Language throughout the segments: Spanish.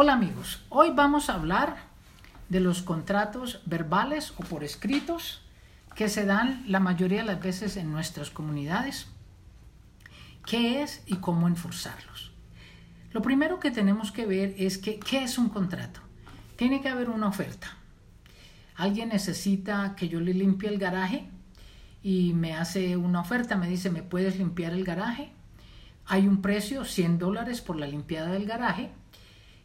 Hola amigos, hoy vamos a hablar de los contratos verbales o por escritos que se dan la mayoría de las veces en nuestras comunidades. ¿Qué es y cómo enforzarlos? Lo primero que tenemos que ver es que, ¿qué es un contrato? Tiene que haber una oferta. Alguien necesita que yo le limpie el garaje y me hace una oferta, me dice, ¿me puedes limpiar el garaje? Hay un precio, 100 dólares por la limpiada del garaje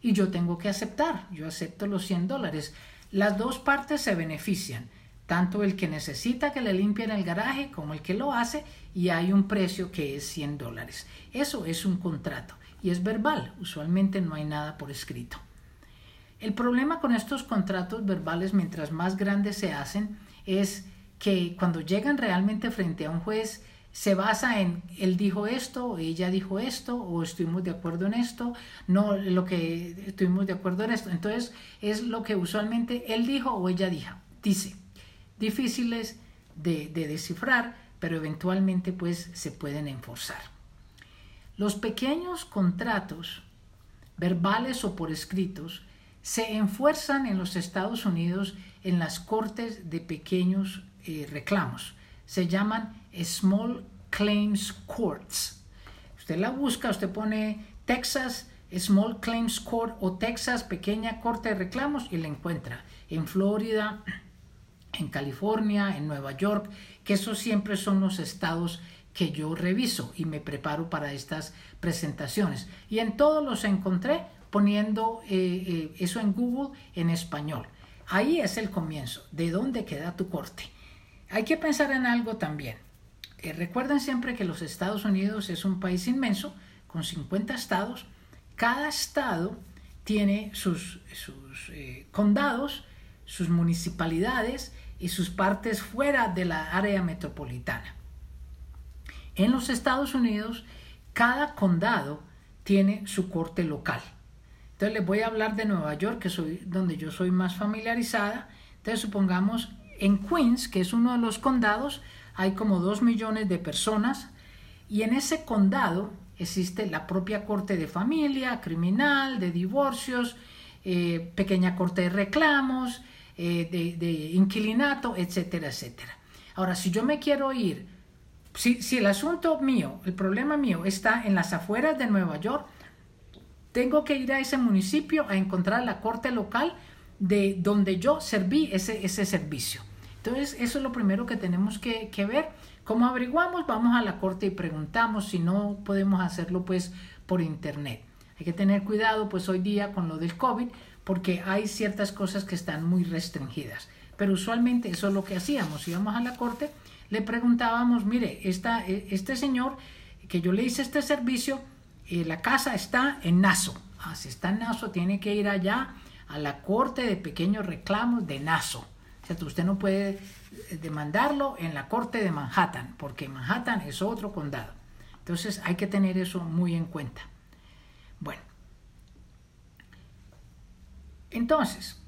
y yo tengo que aceptar, yo acepto los 100 dólares. Las dos partes se benefician, tanto el que necesita que le limpien el garaje como el que lo hace y hay un precio que es 100 dólares. Eso es un contrato y es verbal, usualmente no hay nada por escrito. El problema con estos contratos verbales, mientras más grandes se hacen, es que cuando llegan realmente frente a un juez, se basa en él dijo esto, ella dijo esto, o estuvimos de acuerdo en esto, no lo que estuvimos de acuerdo en esto. Entonces es lo que usualmente él dijo o ella dijo, dice. Difíciles de, de descifrar, pero eventualmente pues se pueden enforzar. Los pequeños contratos, verbales o por escritos, se enfuerzan en los Estados Unidos en las cortes de pequeños eh, reclamos se llaman Small Claims Courts. Usted la busca, usted pone Texas Small Claims Court o Texas Pequeña Corte de Reclamos y la encuentra en Florida, en California, en Nueva York, que esos siempre son los estados que yo reviso y me preparo para estas presentaciones. Y en todos los encontré poniendo eh, eh, eso en Google en español. Ahí es el comienzo, de dónde queda tu corte. Hay que pensar en algo también. Eh, recuerden siempre que los Estados Unidos es un país inmenso, con 50 estados. Cada estado tiene sus, sus eh, condados, sus municipalidades y sus partes fuera de la área metropolitana. En los Estados Unidos, cada condado tiene su corte local. Entonces les voy a hablar de Nueva York, que soy donde yo soy más familiarizada. Entonces supongamos en Queens, que es uno de los condados, hay como dos millones de personas y en ese condado existe la propia corte de familia, criminal, de divorcios, eh, pequeña corte de reclamos, eh, de, de, inquilinato, etcétera, etcétera. Ahora, si yo me quiero ir, si, si el asunto mío, el problema mío está en las afueras de Nueva York, tengo que ir a ese municipio a encontrar la corte local de donde yo serví ese, ese servicio. Entonces, eso es lo primero que tenemos que, que ver. ¿Cómo averiguamos? Vamos a la corte y preguntamos si no podemos hacerlo pues por internet. Hay que tener cuidado pues hoy día con lo del COVID porque hay ciertas cosas que están muy restringidas. Pero usualmente eso es lo que hacíamos. Íbamos a la corte, le preguntábamos, mire, esta, e, este señor que yo le hice este servicio, eh, la casa está en Naso. Ah, si está en Naso, tiene que ir allá a la Corte de Pequeños Reclamos de Nassau. ¿cierto? Usted no puede eh, demandarlo en la Corte de Manhattan, porque Manhattan es otro condado. Entonces hay que tener eso muy en cuenta. Bueno, entonces,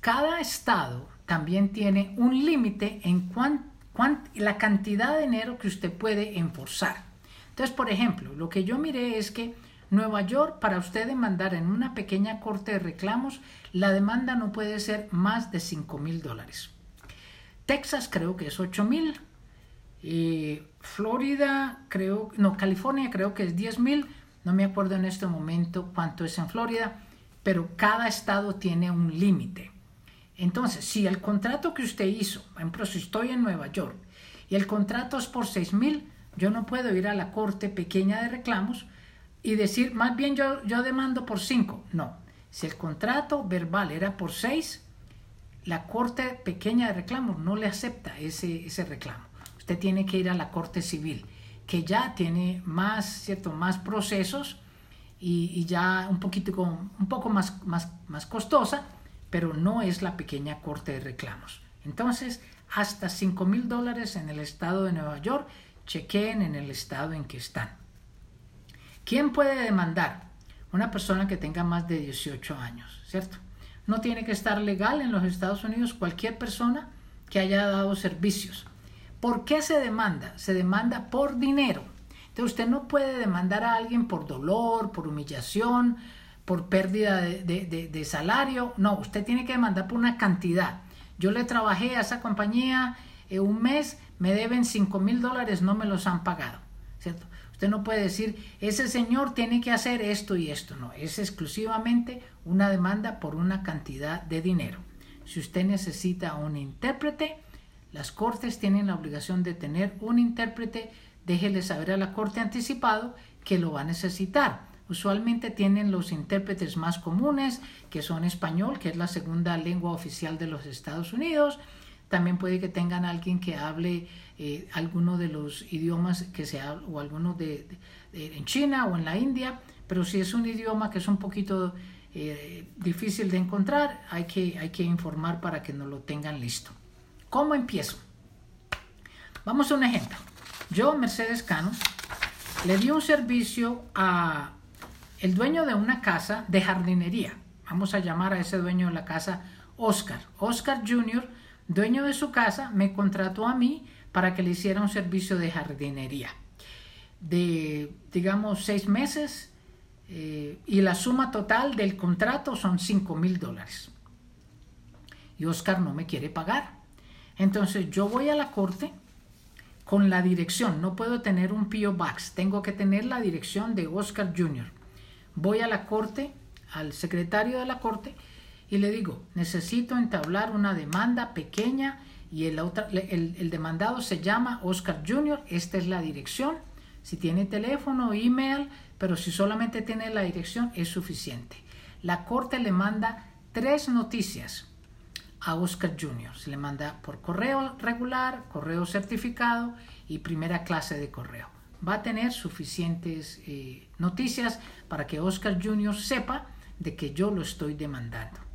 cada estado también tiene un límite en cuan, la cantidad de dinero que usted puede enforzar. Entonces, por ejemplo, lo que yo miré es que Nueva York, para usted demandar en una pequeña corte de reclamos, la demanda no puede ser más de 5 mil dólares. Texas creo que es 8 mil. Florida creo, no, California creo que es 10 mil. No me acuerdo en este momento cuánto es en Florida, pero cada estado tiene un límite. Entonces, si el contrato que usted hizo, por ejemplo, si estoy en Nueva York y el contrato es por 6 mil, yo no puedo ir a la corte pequeña de reclamos y decir, más bien yo, yo demando por cinco. No, si el contrato verbal era por seis, la Corte Pequeña de Reclamos no le acepta ese, ese reclamo. Usted tiene que ir a la Corte Civil, que ya tiene más, ¿cierto? más procesos y, ya un, un poco más, más, más costosa, pero no es la pequeña Corte de Reclamos. Entonces, hasta 5 mil dólares en el estado de Nueva York, chequeen en el estado en que están. ¿Quién puede demandar? Una persona que tenga más de 18 años, ¿cierto? No tiene que estar legal en los Estados Unidos cualquier persona que haya dado servicios. ¿Por qué se demanda? Se demanda por dinero. Entonces usted no puede demandar a alguien por dolor, por humillación, por pérdida de, salario. No, usted tiene que demandar por una cantidad. Yo le trabajé a esa compañía eh, un mes, me deben 5 mil dólares, no me los han pagado. Usted no puede decir, ese señor tiene que hacer esto y esto. No, es exclusivamente una demanda por una cantidad de dinero. Si usted necesita un intérprete, las cortes tienen la obligación de tener un intérprete. Déjele saber a la corte anticipado que lo va a necesitar. Usualmente tienen los intérpretes más comunes, que son español, que es la segunda lengua oficial de los Estados Unidos. También puede que tengan alguien que hable eh, alguno de los idiomas que se o alguno de, en China o en la India, pero si es un idioma que es un poquito eh, difícil de encontrar, hay que, hay que informar para que nos lo tengan listo. ¿Cómo empiezo? Vamos a un ejemplo. Yo, Mercedes Cano, le di un servicio a el dueño de una casa de jardinería. Vamos a llamar a ese dueño de la casa Oscar. Oscar Jr., dueño de su casa, me contrató a mí para que le hiciera un servicio de jardinería de, digamos, seis meses eh, y la suma total del contrato son 5 mil dólares. Y Oscar no me quiere pagar. Entonces yo voy a la corte con la dirección. No puedo tener un P.O. Box. Tengo que tener la dirección de Oscar Jr. Voy a la corte, al secretario de la corte, y le digo, necesito entablar una demanda pequeña y el, demandado se llama Oscar Jr. Esta es la dirección. Si tiene teléfono, email, pero si solamente tiene la dirección es suficiente. La corte le manda tres noticias a Oscar Jr. Se le manda por correo regular, correo certificado y primera clase de correo. Va a tener suficientes eh, noticias para que Oscar Jr. sepa de que yo lo estoy demandando.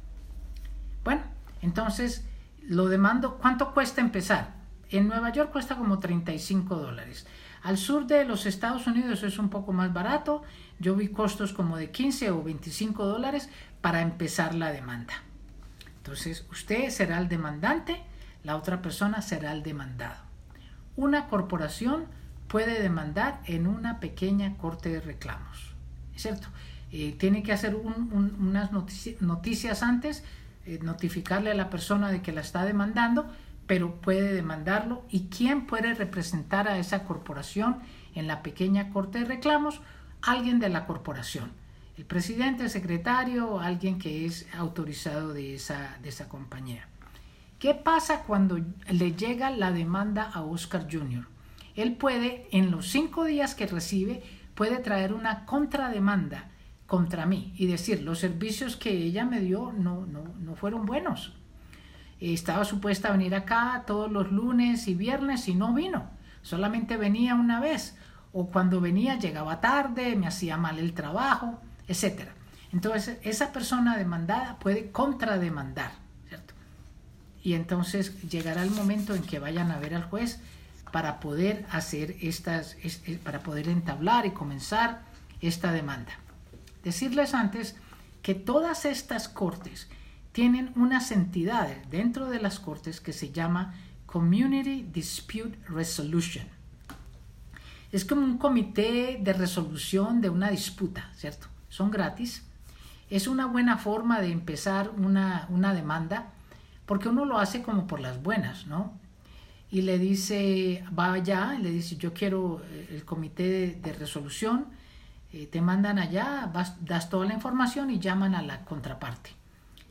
Bueno, entonces lo demando. ¿Cuánto cuesta empezar? En Nueva York cuesta como 35 dólares. Al sur de los Estados Unidos es un poco más barato. Yo vi costos como de 15 o 25 dólares para empezar la demanda. Entonces, usted será el demandante, la otra persona será el demandado. Una corporación puede demandar en una pequeña corte de reclamos. ¿Es cierto? Eh, tiene que hacer unas noticias antes, notificarle a la persona de que la está demandando pero puede demandarlo. ¿Y quién puede representar a esa corporación en la pequeña corte de reclamos? Alguien de la corporación. El presidente, el secretario, alguien que es autorizado de esa, de esa compañía. ¿Qué pasa cuando le llega la demanda a Oscar Jr.? Él puede, en los cinco días que recibe, puede traer una contrademanda contra mí y decir, los servicios que ella me dio no, no, no fueron buenos estaba supuesta a venir acá todos los lunes y viernes y no vino. Solamente venía una vez. O cuando venía llegaba tarde, me hacía mal el trabajo, etc. Entonces esa persona demandada puede contrademandar. ¿cierto? Y entonces llegará el momento en que vayan a ver al juez para poder hacer estas, para poder entablar y comenzar esta demanda. Decirles antes que todas estas cortes tienen unas entidades dentro de las cortes que se llama Community Dispute Resolution. Es como un comité de resolución de una disputa, ¿cierto? Son gratis. Es una buena forma de empezar una, demanda porque uno lo hace como por las buenas, ¿no? Y le dice, va allá, le dice, yo quiero eh, el comité de, resolución, eh, te mandan allá, das toda la información y llaman a la contraparte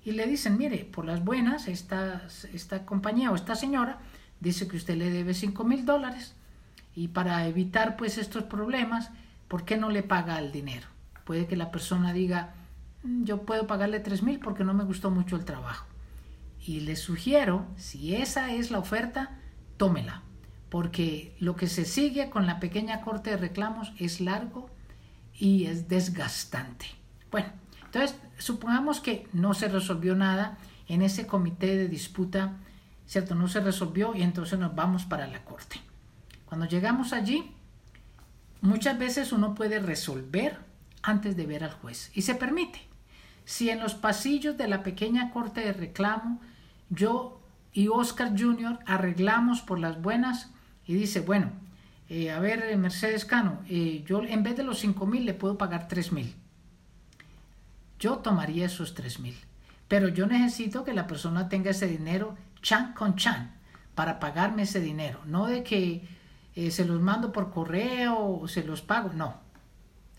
y le dicen, mire, por las buenas, esta, esta compañía o esta señora dice que usted le debe 5 mil dólares y para evitar pues estos problemas, ¿por qué no le paga el dinero? Puede que la persona diga, mm, yo puedo pagarle 3 mil porque no me gustó mucho el trabajo. Y le sugiero, si esa es la oferta, tómela, porque lo que se sigue con la pequeña corte de reclamos es largo y es desgastante. Bueno, entonces, supongamos que no se resolvió nada en ese comité de disputa, ¿cierto? No se resolvió y entonces nos vamos para la corte. Cuando llegamos allí, muchas veces uno puede resolver antes de ver al juez y se permite. Si en los pasillos de la pequeña corte de reclamo yo y Oscar Jr. arreglamos por las buenas y dice, bueno, eh, a ver, Mercedes Cano, eh, yo en vez de los 5 mil le puedo pagar 3 mil yo tomaría esos 3 mil. Pero yo necesito que la persona tenga ese dinero chan con chan para pagarme ese dinero. No de que eh, se los mando por correo o se los pago. No,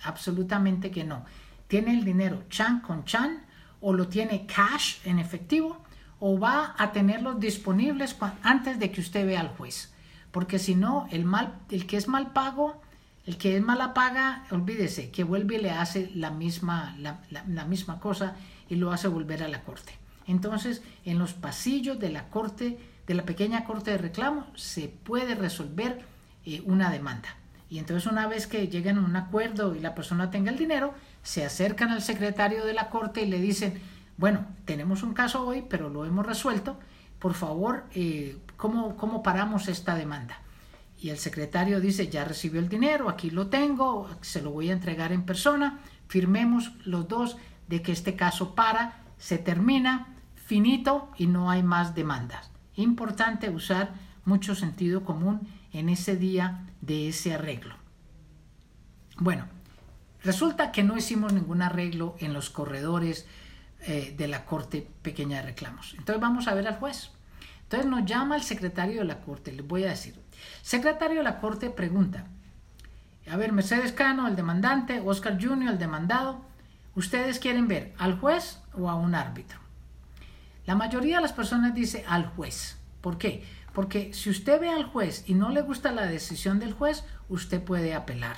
absolutamente que no. Tiene el dinero chan con chan o lo tiene cash en efectivo o va a tenerlos disponibles antes de que usted vea al juez. Porque si no, el, mal, el que es mal pago, el que es mala paga, olvídese, que vuelve y le hace la misma, la, misma cosa y lo hace volver a la corte. Entonces, en los pasillos de la corte, de la pequeña corte de reclamo, se puede resolver eh, una demanda. Y entonces una vez que lleguen a un acuerdo y la persona tenga el dinero, se acercan al secretario de la corte y le dicen, bueno, tenemos un caso hoy, pero lo hemos resuelto, por favor, eh, ¿cómo, ¿cómo paramos esta demanda? Y el secretario dice, ya recibió el dinero, aquí lo tengo, se lo voy a entregar en persona, firmemos los dos de que este caso para, se termina, finito y no hay más demandas. Importante usar mucho sentido común en ese día de ese arreglo. Bueno, resulta que no hicimos ningún arreglo en los corredores eh, de la Corte Pequeña de Reclamos. Entonces vamos a ver al juez. Entonces nos llama el secretario de la Corte, les voy a decir. Secretario de la Corte pregunta, a ver, Mercedes Cano, el demandante, Oscar Junior, el demandado, ¿ustedes quieren ver al juez o a un árbitro? La mayoría de las personas dice al juez. ¿Por qué? Porque si usted ve al juez y no le gusta la decisión del juez, usted puede apelar.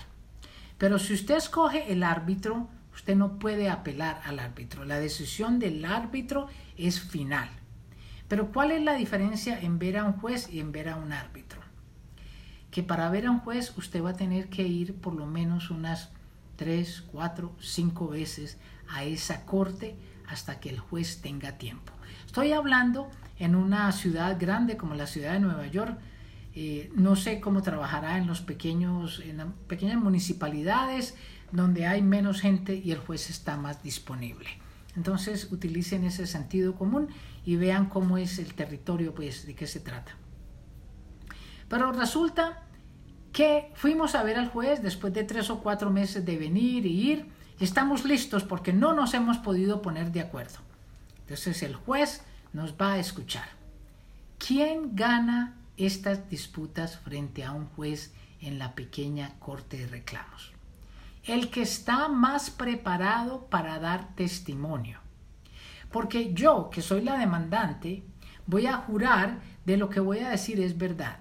Pero si usted escoge el árbitro, Usted no puede apelar al árbitro. La decisión del árbitro es final. Pero ¿cuál es la diferencia en ver a un juez y en ver a un árbitro? Que para ver a un juez usted va a tener que ir por lo menos unas tres, cuatro, cinco veces a esa corte hasta que el juez tenga tiempo. Estoy hablando en una ciudad grande como la ciudad de Nueva York. Eh, no sé cómo trabajará en los pequeños, en las pequeñas municipalidades donde hay menos gente y el juez está más disponible. Entonces utilicen ese sentido común y vean cómo es el territorio, pues de qué se trata. Pero resulta que fuimos a ver al juez después de tres o cuatro meses de venir y ir y estamos listos porque no nos hemos podido poner de acuerdo. Entonces el juez nos va a escuchar. ¿Quién gana estas disputas frente a un juez en la pequeña corte de reclamos? el que está más preparado para dar testimonio. Porque yo, que soy la demandante, voy a jurar de lo que voy a decir es verdad.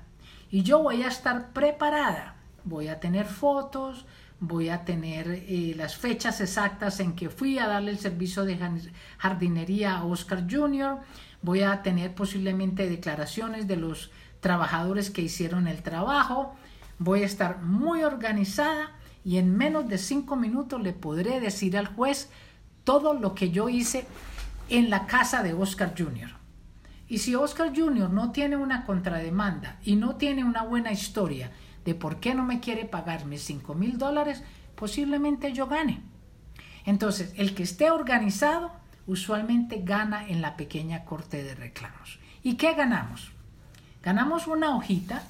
Y yo voy a estar preparada. Voy a tener fotos, voy a tener eh, las fechas exactas en que fui a darle el servicio de jardinería a Oscar Jr., voy a tener posiblemente declaraciones de los trabajadores que hicieron el trabajo, voy a estar muy organizada y en menos de cinco minutos le podré decir al juez todo lo que yo hice en la casa de Oscar Jr. Y si Oscar Jr. no tiene una contrademanda y no tiene una buena historia de por qué no me quiere pagar mis cinco mil dólares, posiblemente yo gane. Entonces, el que esté organizado usualmente gana en la pequeña corte de reclamos. ¿Y qué ganamos? Ganamos una hojita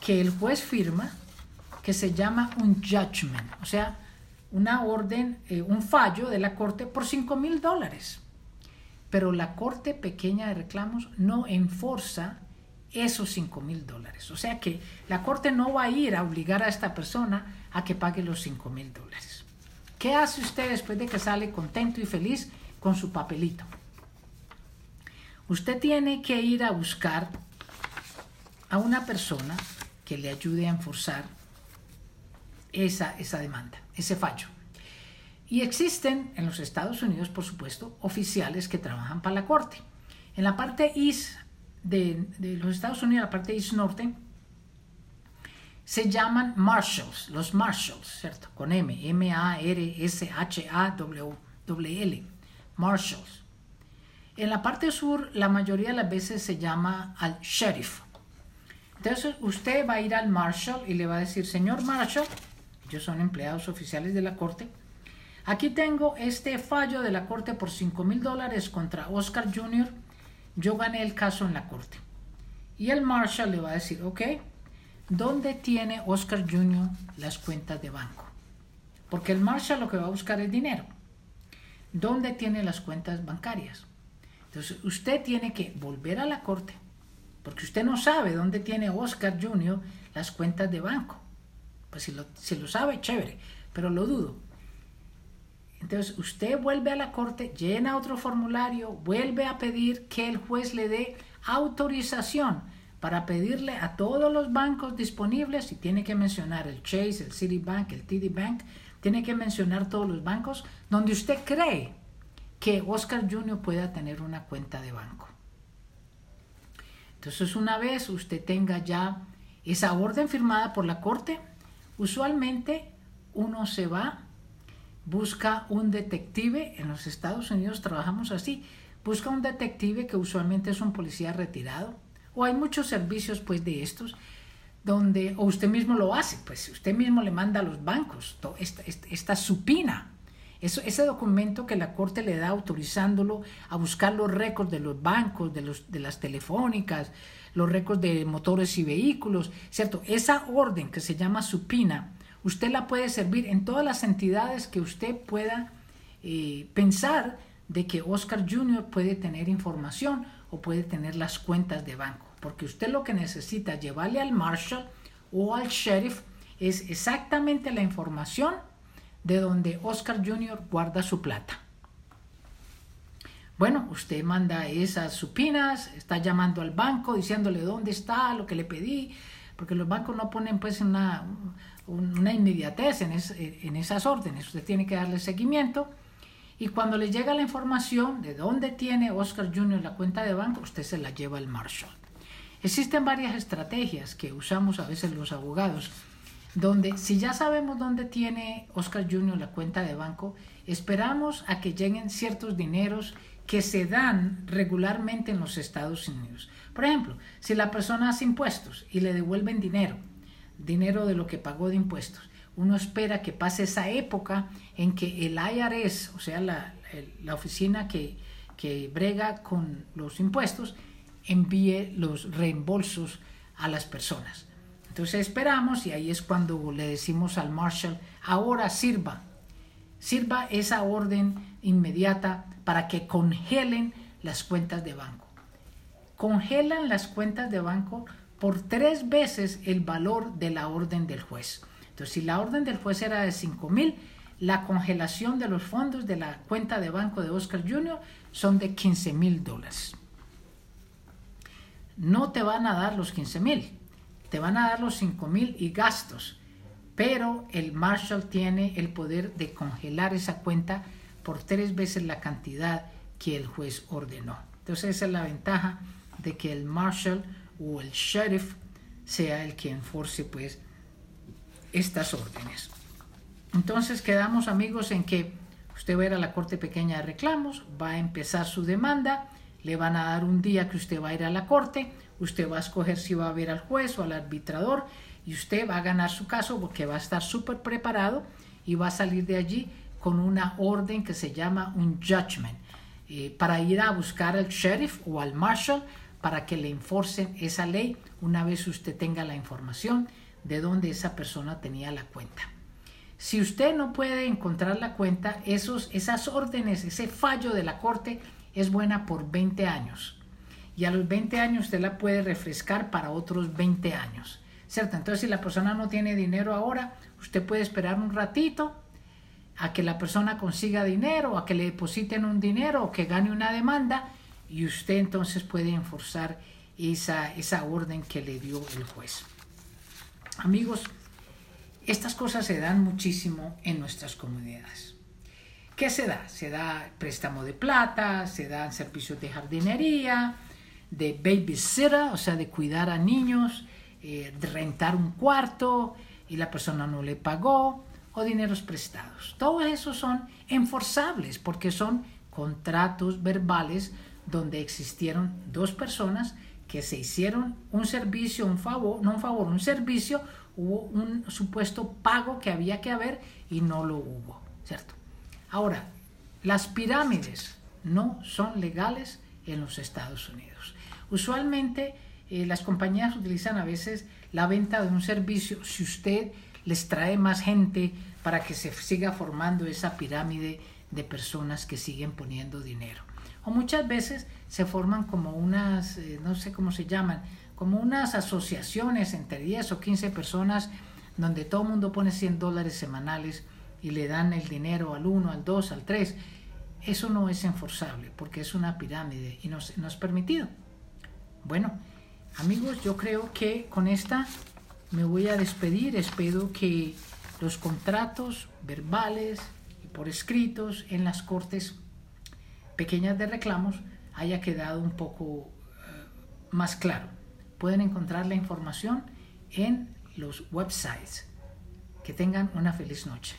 que el juez firma que se llama un judgment, o sea, una orden, eh, un fallo de la corte por 5 mil dólares. Pero la corte pequeña de reclamos no enforza esos 5 mil dólares. O sea que la corte no va a ir a obligar a esta persona a que pague los 5 mil dólares. ¿Qué hace usted después de que sale contento y feliz con su papelito? Usted tiene que ir a buscar a una persona que le ayude a enforzar esa, esa demanda, ese fallo. Y existen en los Estados Unidos, por supuesto, oficiales que trabajan para la Corte. En la parte East de, de los Estados Unidos, la parte East Norte, se llaman marshals, los marshals, ¿cierto? Con M, M-A-R-S-H-A-W-L, marshals. En la parte sur, la mayoría de las veces se llama al sheriff. Entonces, usted va a ir al marshal y le va a decir, señor marshal, ellos son empleados oficiales de la corte. Aquí tengo este fallo de la corte por 5 mil dólares contra Oscar Jr. Yo gané el caso en la corte. Y el Marshall le va a decir, ok, ¿dónde tiene Oscar Jr. las cuentas de banco? Porque el Marshall lo que va a buscar es dinero. dónde tiene las cuentas bancarias. Entonces, usted tiene que volver a la corte, porque usted no sabe dónde tiene Oscar Jr. las cuentas de banco. Pues si lo, si lo sabe, chévere, pero lo dudo. Entonces, usted vuelve a la corte, llena otro formulario, vuelve a pedir que el juez le dé autorización para pedirle a todos los bancos disponibles, y tiene que mencionar el Chase, el Citibank, el TD Bank, tiene que mencionar todos los bancos donde usted cree que Oscar Jr. pueda tener una cuenta de banco. Entonces, una vez usted tenga ya esa orden firmada por la corte, usualmente uno se va, busca un detective, en los Estados Unidos trabajamos así, busca un detective que usualmente es un policía retirado, o hay muchos servicios pues de estos, donde, o usted mismo lo hace, pues usted mismo le manda a los bancos esta, supina, eso, ese documento que la corte le da autorizándolo a buscar los récords de los bancos, de, los, de las telefónicas, los récords de motores y vehículos, ¿cierto? Esa orden que se llama supina, usted la puede servir en todas las entidades que usted pueda eh, pensar de que Oscar Jr. puede tener información o puede tener las cuentas de banco porque usted lo que necesita llevarle al marshal o al sheriff es exactamente la información de donde Oscar Jr. guarda su plata. Bueno, usted manda esas supinas, está llamando al banco diciéndole dónde está, lo que le pedí, porque los bancos no ponen pues una, una inmediatez en, en esas órdenes, usted tiene que darle seguimiento y cuando le llega la información de dónde tiene Oscar Jr. la cuenta de banco, usted se la lleva al marshal. Existen varias estrategias que usamos a veces los abogados, donde si ya sabemos dónde tiene Oscar Jr. la cuenta de banco, esperamos a que lleguen ciertos dineros que se dan regularmente en los Estados Unidos. Por ejemplo, si la persona hace impuestos y le devuelven dinero, dinero de lo que pagó de impuestos, uno espera que pase esa época en que el IRS, o sea, la, la oficina que, que brega con los impuestos, envíe los reembolsos a las personas. Entonces esperamos y ahí es cuando le decimos al marshal, ahora sirva, sirva esa orden inmediata para que congelen las cuentas de banco. Congelan las cuentas de banco por tres veces el valor de la orden del juez. Entonces, si la orden del juez era de 5 mil, la congelación de los fondos de la cuenta de banco de Oscar Jr. son de 15 mil dólares no te van a dar los 15 mil, te van a dar los 5 mil y gastos, pero el Marshall tiene el poder de congelar esa cuenta por tres veces la cantidad que el juez ordenó. Entonces esa es la ventaja de que el Marshall o el sheriff sea el que enforce pues estas órdenes. Entonces quedamos amigos en que usted va a ir a la Corte Pequeña de Reclamos, va a empezar su demanda, le van a dar un día que usted va a ir a la corte, usted va a escoger si va a ver al juez o al arbitrador y usted va a ganar su caso porque va a estar súper preparado y va a salir de allí con una orden que se llama un judgment eh, para ir a buscar al sheriff o al marshal para que le enforcen esa ley una vez usted tenga la información de dónde esa persona tenía la cuenta. Si usted no puede encontrar la cuenta, esos, esas órdenes, ese fallo de la corte es buena por 20 años. Y a los 20 años usted la puede refrescar para otros 20 años. ¿Cierto? Entonces si la persona no tiene dinero ahora, usted puede esperar un ratito a que la persona consiga dinero, a que le depositen un dinero o que gane una demanda y usted entonces puede enforzar esa, esa orden que le dio el juez. Amigos, estas cosas se dan muchísimo en nuestras comunidades. ¿Qué se da? Se da préstamo de plata, se dan servicios de jardinería, de babysitter, o sea, de cuidar a niños, eh, rentar un cuarto y la persona no le pagó, o dineros prestados. Todos esos son enforzables porque son contratos verbales donde existieron dos personas que se hicieron un servicio, un favor, no un favor, un servicio, hubo un supuesto pago que había que haber y no lo hubo, ¿cierto? Ahora, las pirámides no son legales en los Estados Unidos. Usualmente eh, las compañías utilizan a veces la venta de un servicio si usted les trae más gente para que se siga formando esa pirámide de personas que siguen poniendo dinero. O muchas veces se forman como unas, eh, no sé cómo se llaman, como unas asociaciones entre 10 o 15 personas donde todo el mundo pone 100 dólares semanales y le dan el dinero al 1, al 2, al 3. Eso no es enforzable porque es una pirámide y no, no es permitido. Bueno, amigos, yo creo que con esta me voy a despedir. Espero que los contratos verbales y por escritos en las cortes pequeñas de reclamos haya quedado un poco eh, más claro. Pueden encontrar la información en los websites. Que tengan una feliz noche.